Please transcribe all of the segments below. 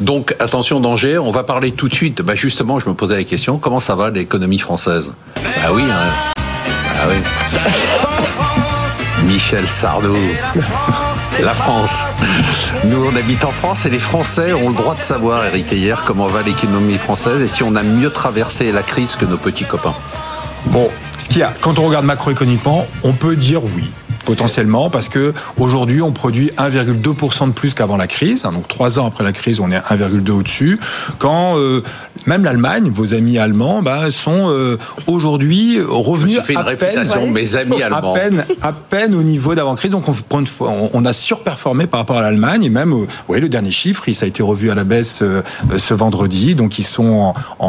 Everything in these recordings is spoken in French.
Donc attention danger, on va parler tout de suite. Bah justement, je me posais la question, comment ça va l'économie française? Ah oui, hein. ah oui. Michel Sardou. La France. Nous, on habite en France et les Français ont le droit de savoir, Eric hier, comment va l'économie française et si on a mieux traversé la crise que nos petits copains. Bon, ce qu'il y a, quand on regarde macroéconomiquement, on peut dire oui potentiellement parce que aujourd'hui on produit 1,2% de plus qu'avant la crise. Donc trois ans après la crise, on est 1,2 au-dessus. Quand euh, même l'Allemagne, vos amis allemands, bah, sont euh, aujourd'hui revenus fait une à peine, mes amis allemands. à peine, à peine au niveau d'avant-crise. Donc on, a surperformé par rapport à l'Allemagne et même, euh, vous voyez, le dernier chiffre, il ça a été revu à la baisse euh, ce vendredi. Donc ils sont en, en-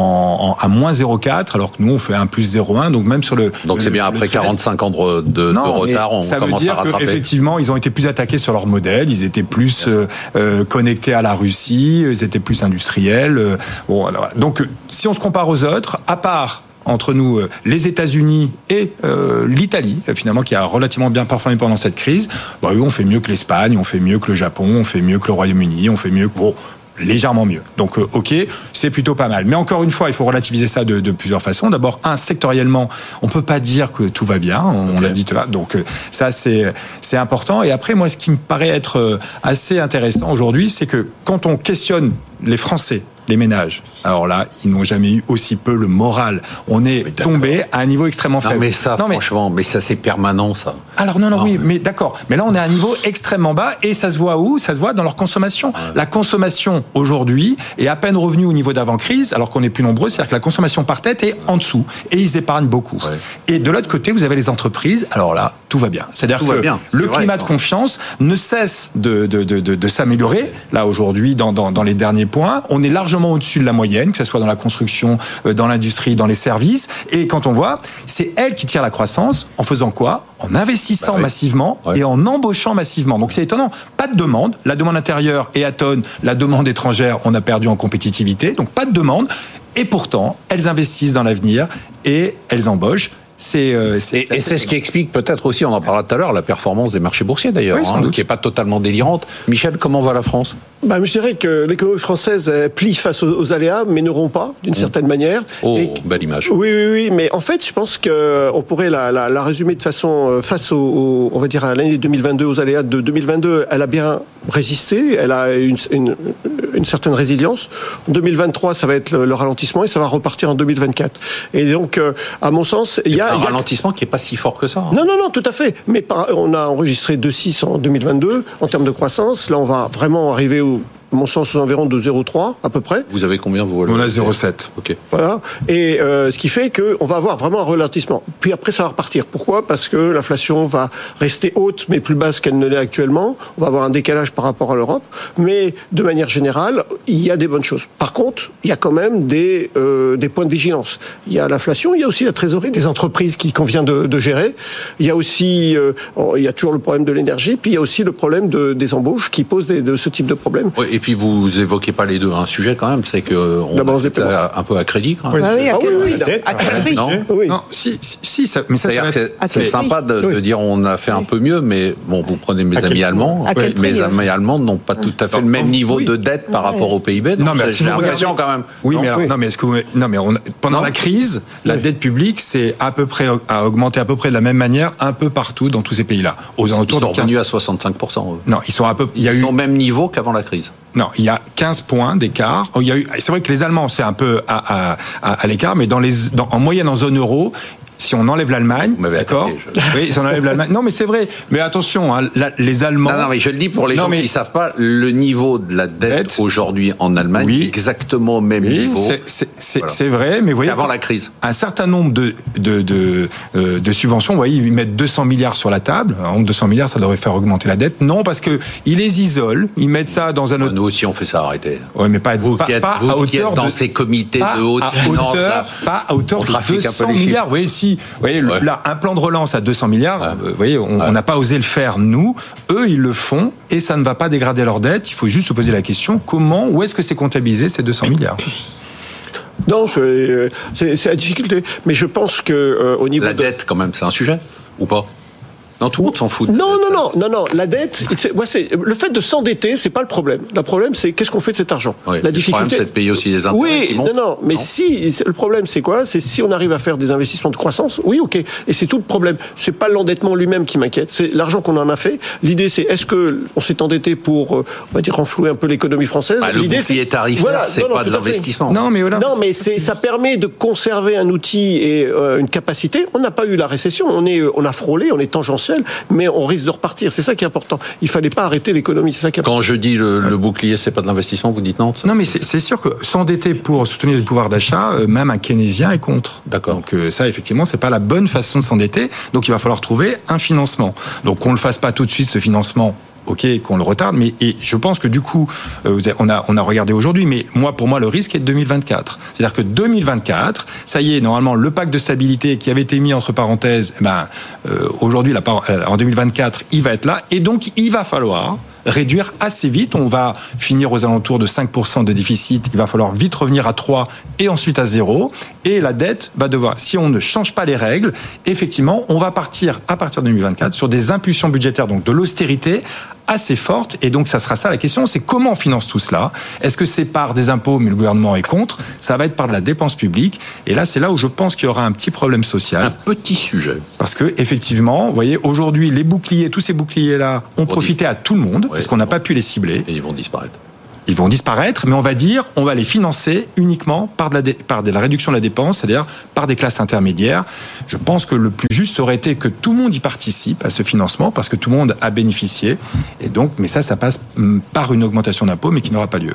en- à moins 0,4 alors que nous on fait un plus 0,1. Donc même sur le Donc c'est bien après trimestre- 45 ans de, de- de non, retard, on ça veut dire qu'effectivement, ils ont été plus attaqués sur leur modèle, ils étaient plus euh, euh, connectés à la Russie, ils étaient plus industriels. euh, bon, alors, donc, si on se compare aux autres, à part entre nous les États-Unis et euh, l'Italie, finalement, qui a relativement bien performé pendant cette crise, bah, eux, on fait mieux que l'Espagne, on fait mieux que le Japon, on fait mieux que le Royaume-Uni, on fait mieux que... Bon, légèrement mieux. Donc, euh, ok, c'est plutôt pas mal. Mais encore une fois, il faut relativiser ça de, de plusieurs façons. D'abord, un, sectoriellement, on peut pas dire que tout va bien. On, l'a dit tout là. Donc, euh, ça, c'est c'est important. Et après, moi, ce qui me paraît être euh, assez intéressant aujourd'hui, c'est que quand on questionne les Français, les ménages, alors là, ils n'ont jamais eu aussi peu le moral. On est tombé à un niveau extrêmement Non faible. mais ça, Non, mais- franchement, mais ça c'est permanent ça. Alors non, non, Non. oui, mais d'accord. Mais là, on est à un niveau extrêmement bas et ça se voit où? Ça se voit dans leur consommation. La consommation aujourd'hui est à peine revenue au niveau d'avant-crise, alors qu'on est plus nombreux. C'est-à-dire que la consommation par tête est en dessous et ils épargnent beaucoup. Ouais. Et de l'autre côté, vous avez les entreprises. Alors là, tout va bien. C'est-à-dire que bien, le vrai, climat de confiance ne cesse de, de, de, s'améliorer. Là, aujourd'hui, dans, dans, dans les derniers points, on est largement au-dessus de la moyenne, que ce soit dans la construction, euh, dans l'industrie, dans les services. Et quand on voit, c'est elle qui tire la croissance en faisant quoi? En investissant Bah oui. massivement Ouais. et en embauchant massivement. Donc c'est étonnant. Pas de demande. La demande intérieure est à tonne. La demande étrangère, on a perdu en compétitivité. Donc pas de demande. Et pourtant, elles investissent dans l'avenir et elles embauchent. C'est euh, Et, et c'est ce qui explique peut-être aussi, on en parlera tout à l'heure, la performance des marchés boursiers d'ailleurs, Oui, hein, qui est pas totalement délirante. Michel, comment va la France? Bah, je dirais que l'économie française plie face aux, aux aléas, mais ne rompt pas, d'une certaine manière. Oh, Et- belle image. Oui, oui, oui, mais en fait, je pense que on pourrait la, la, la résumer de façon euh, face au, au- on va dire à l'année 2022, aux aléas de 2022. Elle a bien résisté, elle a une, une, une certaine résilience. En 2023, ça va être le, le ralentissement et ça va repartir en 2024. Et donc, euh, à mon sens, il y a, un ralentissement qui est pas si fort que ça. hein. non, non, non, tout à fait. Mais par- on a enregistré 2,6 en 2022 en termes de croissance. Là, on va vraiment arriver au, mon sens, aux environs de 0,3 à peu près. Vous avez combien vous On a 0,7. Ok. Voilà. Et euh, ce qui fait qu'on va avoir vraiment un ralentissement. Puis après, ça va repartir. Pourquoi? Parce que l'inflation va rester haute, mais plus basse qu'elle ne l'est actuellement. On va avoir un décalage par rapport à l'Europe. Mais de manière générale, il y a des bonnes choses. Par contre, il y a quand même des, euh, des points de vigilance. Il y a l'inflation, il y a aussi la trésorerie des entreprises qui convient de, de gérer. Il y a aussi, euh, il y a toujours le problème de l'énergie. Puis il y a aussi le problème de, des embauches qui posent des- de ce type de problème. Ouais, et puis vous évoquez pas les deux. Un sujet quand même, c'est que euh, on fait ça un peu à crédit. Quand même. Ah oui, à Ah oui, oui, À prix Non Oui. Non, si, si, si, ça, mais ça, ça c'est- sympa de, de Oui. dire on a fait un peu mieux, mais bon, vous prenez mes À amis allemands. Mes euh amis allemands n'ont pas tout à fait le même Oui. niveau de dette par rapport au PIB. Non, mais si vous regardez- quand même. Oui, mais alors, non, mais est-ce que vous- non, mais on- pendant la crise, la dette publique, c'est à peu près a augmenté à peu près de la même manière un peu partout dans tous ces pays-là. Aux Ils alentours sont de 15. revenus à 65%. eux. Non, ils sont à peu. Il y a Ils eu sont au même niveau qu'avant la crise. Non, il y a 15 points d'écart. Oh. C'est vrai que les Allemands, c'est un peu à, l'écart, mais en moyenne en zone euro. Si on enlève l'Allemagne, d'accord attaqué, Oui, si on enlève l'Allemagne. Non, mais c'est vrai. Mais attention, hein, la- les Allemands. Non, non, mais je le dis pour les Non, gens mais- qui ne savent pas, le niveau de la dette Dette. aujourd'hui en Allemagne Oui. est exactement au même Oui, niveau c'est- Voilà. vrai, mais vous voyez. qu'avant la crise. un certain nombre de, de, de, euh, de subventions. Vous voyez, ils mettent 200 milliards sur la table. Alors, 200 milliards, ça devrait faire augmenter la dette. Non, parce que ils les isolent. Ils mettent ça dans un autre. Nous aussi, on fait ça, arrêtez. Ouais, mais pas, Vous pas, qui êtes, pas vous à qui êtes hauteur dans de, ces comités pas de haute à finance, hauteur, là, pas à hauteur de trafique un peu 200 les chiffres. milliards. Vous voyez, si, vous voyez, Ouais. là, un plan de relance à 200 milliards, Ouais. euh, vous voyez, on Ouais. n'a pas osé le faire, nous. Eux, ils le font et ça ne va pas dégrader leur dette. Il faut juste se poser la question, comment, où est-ce que c'est comptabilisé ces 200 milliards? Non, euh, c'est c'est la difficulté. Mais je pense que euh, au niveau La de, dette, quand même, c'est un sujet ou pas? Non, tout le monde s'en fout. Non, non, non, non, non. La dette, moi, c'est le fait de s'endetter, c'est pas le problème. Le problème, c'est qu'est-ce qu'on fait de cet argent? Oui, la difficulté, le problème, c'est de payer aussi les intérêts. Oui, non, non. Mais si le problème, c'est quoi? C'est si on arrive à faire des investissements de croissance. Oui, ok. Et c'est tout le problème. C'est pas l'endettement lui-même qui m'inquiète. C'est l'argent qu'on en a fait. L'idée, c'est est-ce que on s'est endetté pour, euh, on va dire, renflouer un peu l'économie française? Bah, L'idée, c'est tarifaire, voilà, c'est pas de l'investissement. Non, mais voilà. Non, mais c'est ça permet de conserver un outil et euh, une capacité. On n'a pas eu la récession. On est, on a frôlé, on est tangentiel, mais on risque de repartir. C'est ça qui est important. Il fallait pas arrêter l'économie. C'est ça qui est Quand je dis le, le bouclier, c'est pas de l'investissement, vous dites non Non, mais c'est sûr que s'endetter pour soutenir le pouvoir d'achat, euh, même un keynésien est contre. D'accord. Donc euh, ça, effectivement, c'est pas la bonne façon de s'endetter. Donc il va falloir trouver un financement. Donc qu'on le fasse pas tout de suite ce financement ok, qu'on le retarde, mais et je pense que du coup, euh, on a on a regardé aujourd'hui, mais moi pour moi le risque est de 2024. C'est-à-dire que 2024, ça y est, normalement le pacte de stabilité qui avait été mis entre parenthèses, eh ben euh, aujourd'hui euh, en 2024, il va être là, et donc il va falloir réduire assez vite. On va finir aux alentours de 5% de déficit. Il va falloir vite revenir à 3 et ensuite à 0. Et la dette va devoir, si on ne change pas les règles, effectivement, on va partir à partir de 2024 sur des impulsions budgétaires, donc de l'austérité assez forte. Et donc, ça sera ça la question, c'est comment on finance tout cela? Est-ce que c'est par des impôts, mais le gouvernement est contre? Ça va être par de la dépense publique. Et là, c'est là où je pense qu'il y aura un petit problème social. Un petit sujet. Parce que, effectivement, vous voyez, aujourd'hui, les boucliers, tous ces boucliers-là ont profité à tout le monde, parce qu'on n'a pas pu les cibler. Et ils vont disparaître ils vont disparaître, mais on va dire, on va les financer uniquement par de la, par de la réduction de la dépense, c'est-à-dire par des classes intermédiaires. Je pense que le plus juste aurait été que tout le monde y participe à ce financement, parce que tout le monde a bénéficié. Et donc, mais ça, ça passe hum, par une augmentation d'impôts, mais qui n'aura pas lieu.